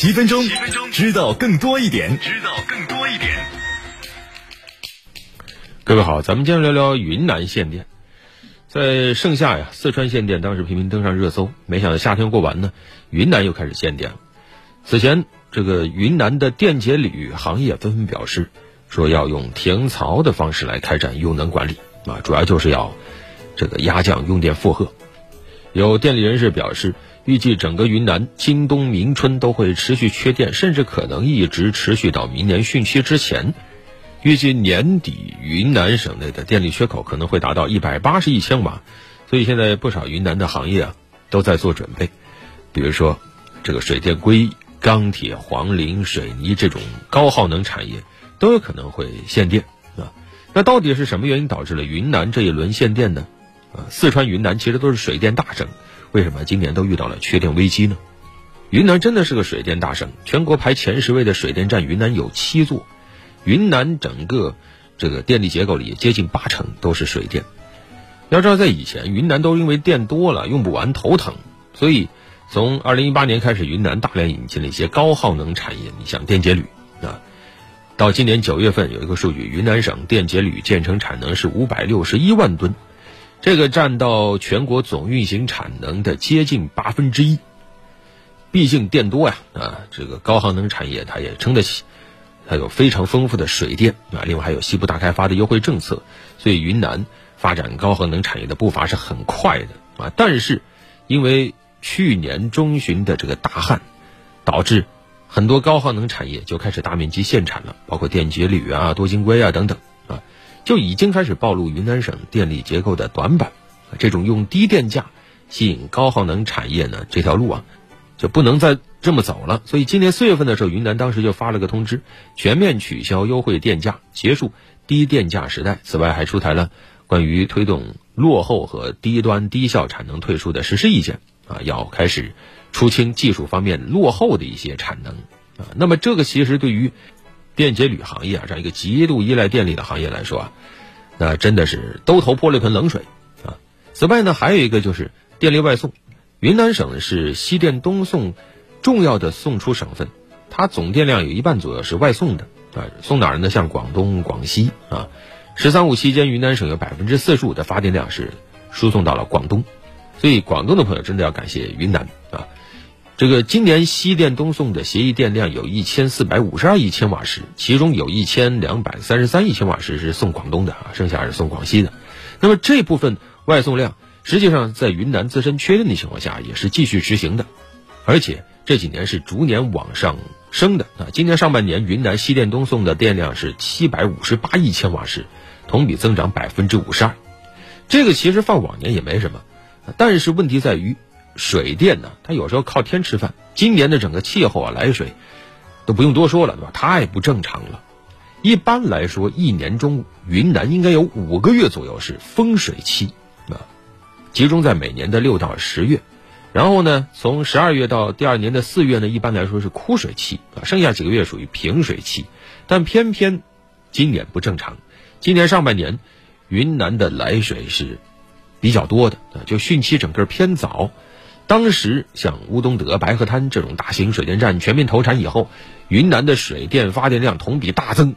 七分钟，七分钟，知道更多一点，知道更多一点。各位好，咱们今天聊聊云南限电。在盛夏呀，四川限电当时频频登上热搜。没想到夏天过完呢，云南又开始限电了。此前，这个云南的电解铝行业纷纷表示，说要用停槽的方式来开展用能管理啊，主要就是要这个压降用电负荷。有电力人士表示。预计整个云南今冬明春都会持续缺电，甚至可能一直持续到明年汛期之前。预计年底云南省内的电力缺口可能会达到一百八十亿千瓦，所以现在不少云南的行业啊都在做准备，比如说这个水电硅、钢铁、黄磷、水泥这种高耗能产业都有可能会限电啊。那到底是什么原因导致了云南这一轮限电呢？四川、云南其实都是水电大省。为什么今年都遇到了缺电危机呢？云南真的是个水电大省，全国排前十位的水电站，云南有七座。云南整个这个电力结构里，接近八成都是水电。要知道，在以前，云南都因为电多了用不完头疼，所以从二零一八年开始，云南大量引进了一些高耗能产业，你像电解铝啊。到今年九月份，有一个数据，云南省电解铝建成产能是五百六十一万吨。这个占到全国总运行产能的接近八分之一，毕竟电多呀啊，这个高耗能产业它也撑得起，它有非常丰富的水电啊，另外还有西部大开发的优惠政策，所以云南发展高耗能产业的步伐是很快的啊。但是因为去年中旬的这个大旱，导致很多高耗能产业就开始大面积限产了，包括电解铝啊、多晶硅啊等等。就已经开始暴露云南省电力结构的短板，这种用低电价吸引高耗能产业呢，这条路啊，就不能再这么走了。所以今年四月份的时候，云南当时就发了个通知，全面取消优惠电价，结束低电价时代。此外，还出台了关于推动落后和低端低效产能退出的实施意见啊，要开始出清技术方面落后的一些产能啊。那么这个其实对于。电解铝行业啊，这样一个极度依赖电力的行业来说啊，那真的是兜头泼了一盆冷水啊。此外呢，还有一个就是电力外送。云南省是西电东送重要的送出省份，它总电量有一半左右是外送的啊。送哪儿呢？像广东、广西啊。“十三五”期间，云南省有百分之四十五的发电量是输送到了广东，所以广东的朋友真的要感谢云南啊。这个今年西电东送的协议电量有一千四百五十二亿千瓦时，其中有一千两百三十三亿千瓦时是送广东的啊，剩下是送广西的。那么这部分外送量，实际上在云南自身缺电的情况下也是继续执行的，而且这几年是逐年往上升的啊。今年上半年云南西电东送的电量是七百五十八亿千瓦时，同比增长百分之五十二。这个其实放往年也没什么，但是问题在于。水电呢，它有时候靠天吃饭。今年的整个气候啊，来水都不用多说了，对吧？太不正常了。一般来说，一年中云南应该有五个月左右是丰水期啊，集中在每年的六到十月。然后呢，从十二月到第二年的四月呢，一般来说是枯水期啊，剩下几个月属于平水期。但偏偏今年不正常，今年上半年云南的来水是比较多的啊，就汛期整个偏早。当时像乌东德、白鹤滩这种大型水电站全面投产以后，云南的水电发电量同比大增，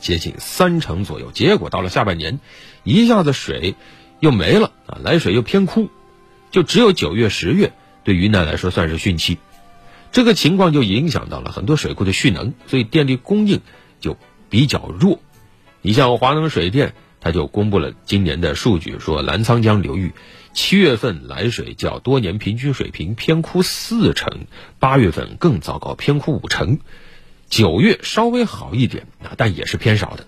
接近三成左右。结果到了下半年，一下子水又没了啊，来水又偏枯，就只有九月、十月对云南来说算是汛期。这个情况就影响到了很多水库的蓄能，所以电力供应就比较弱。你像华能水电，他就公布了今年的数据，说澜沧江流域。七月份来水较多年平均水平偏枯四成，八月份更糟糕，偏枯五成，九月稍微好一点啊，但也是偏少的。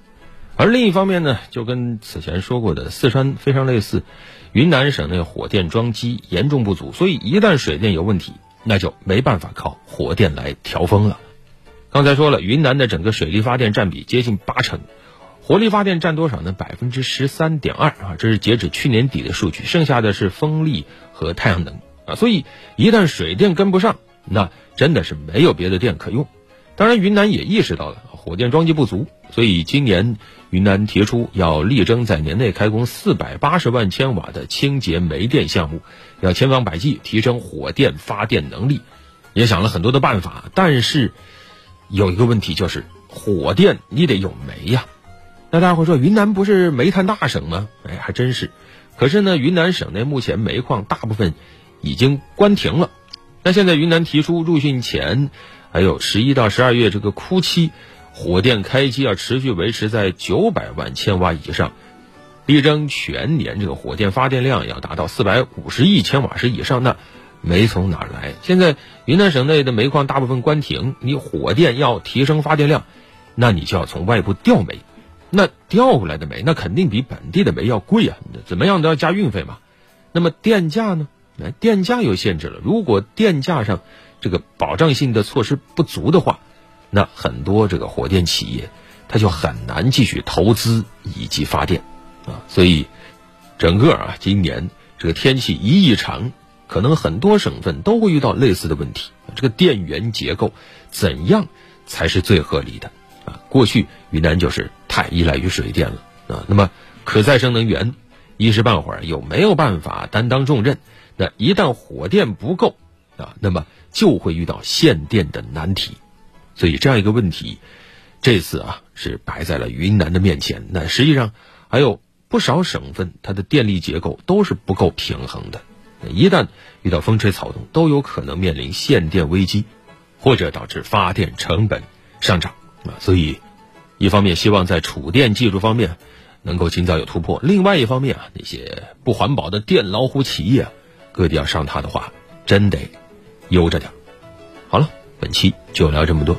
而另一方面呢，就跟此前说过的四川非常类似，云南省内火电装机严重不足，所以一旦水电有问题，那就没办法靠火电来调峰了。刚才说了，云南的整个水力发电占比接近八成。火力发电占多少呢？百分之十三点二啊，这是截止去年底的数据，剩下的是风力和太阳能啊。所以一旦水电跟不上，那真的是没有别的电可用。当然，云南也意识到了火电装机不足，所以今年云南提出要力争在年内开工四百八十万千瓦的清洁煤电项目，要千方百计提升火电发电能力。也想了很多的办法，但是有一个问题就是火电你得有煤呀。那大家会说云南不是煤炭大省吗？哎，还真是。可是呢，云南省内目前煤矿大部分已经关停了。那现在云南提出入汛前还有十一到十二月这个枯期，火电开机要持续维持在九百万千瓦以上，力争全年这个火电发电量要达到四百五十亿千瓦时以上。那煤从哪儿来？现在云南省内的煤矿大部分关停，你火电要提升发电量，那你就要从外部调煤。那调过来的煤，那肯定比本地的煤要贵啊，怎么样都要加运费嘛。那么电价呢？哎，电价又限制了。如果电价上这个保障性的措施不足的话，那很多这个火电企业它就很难继续投资以及发电啊。所以，整个啊，今年这个天气一异常，可能很多省份都会遇到类似的问题。这个电源结构怎样才是最合理的？啊，过去云南就是太依赖于水电了啊。那么可再生能源一时半会儿又没有办法担当重任，那一旦火电不够啊，那么就会遇到限电的难题。所以这样一个问题，这次啊是摆在了云南的面前。那实际上还有不少省份，它的电力结构都是不够平衡的。一旦遇到风吹草动，都有可能面临限电危机，或者导致发电成本上涨。啊，所以，一方面希望在储电技术方面能够尽早有突破；另外一方面啊，那些不环保的电老虎企业，各地要上它的话，真得悠着点。好了，本期就聊这么多。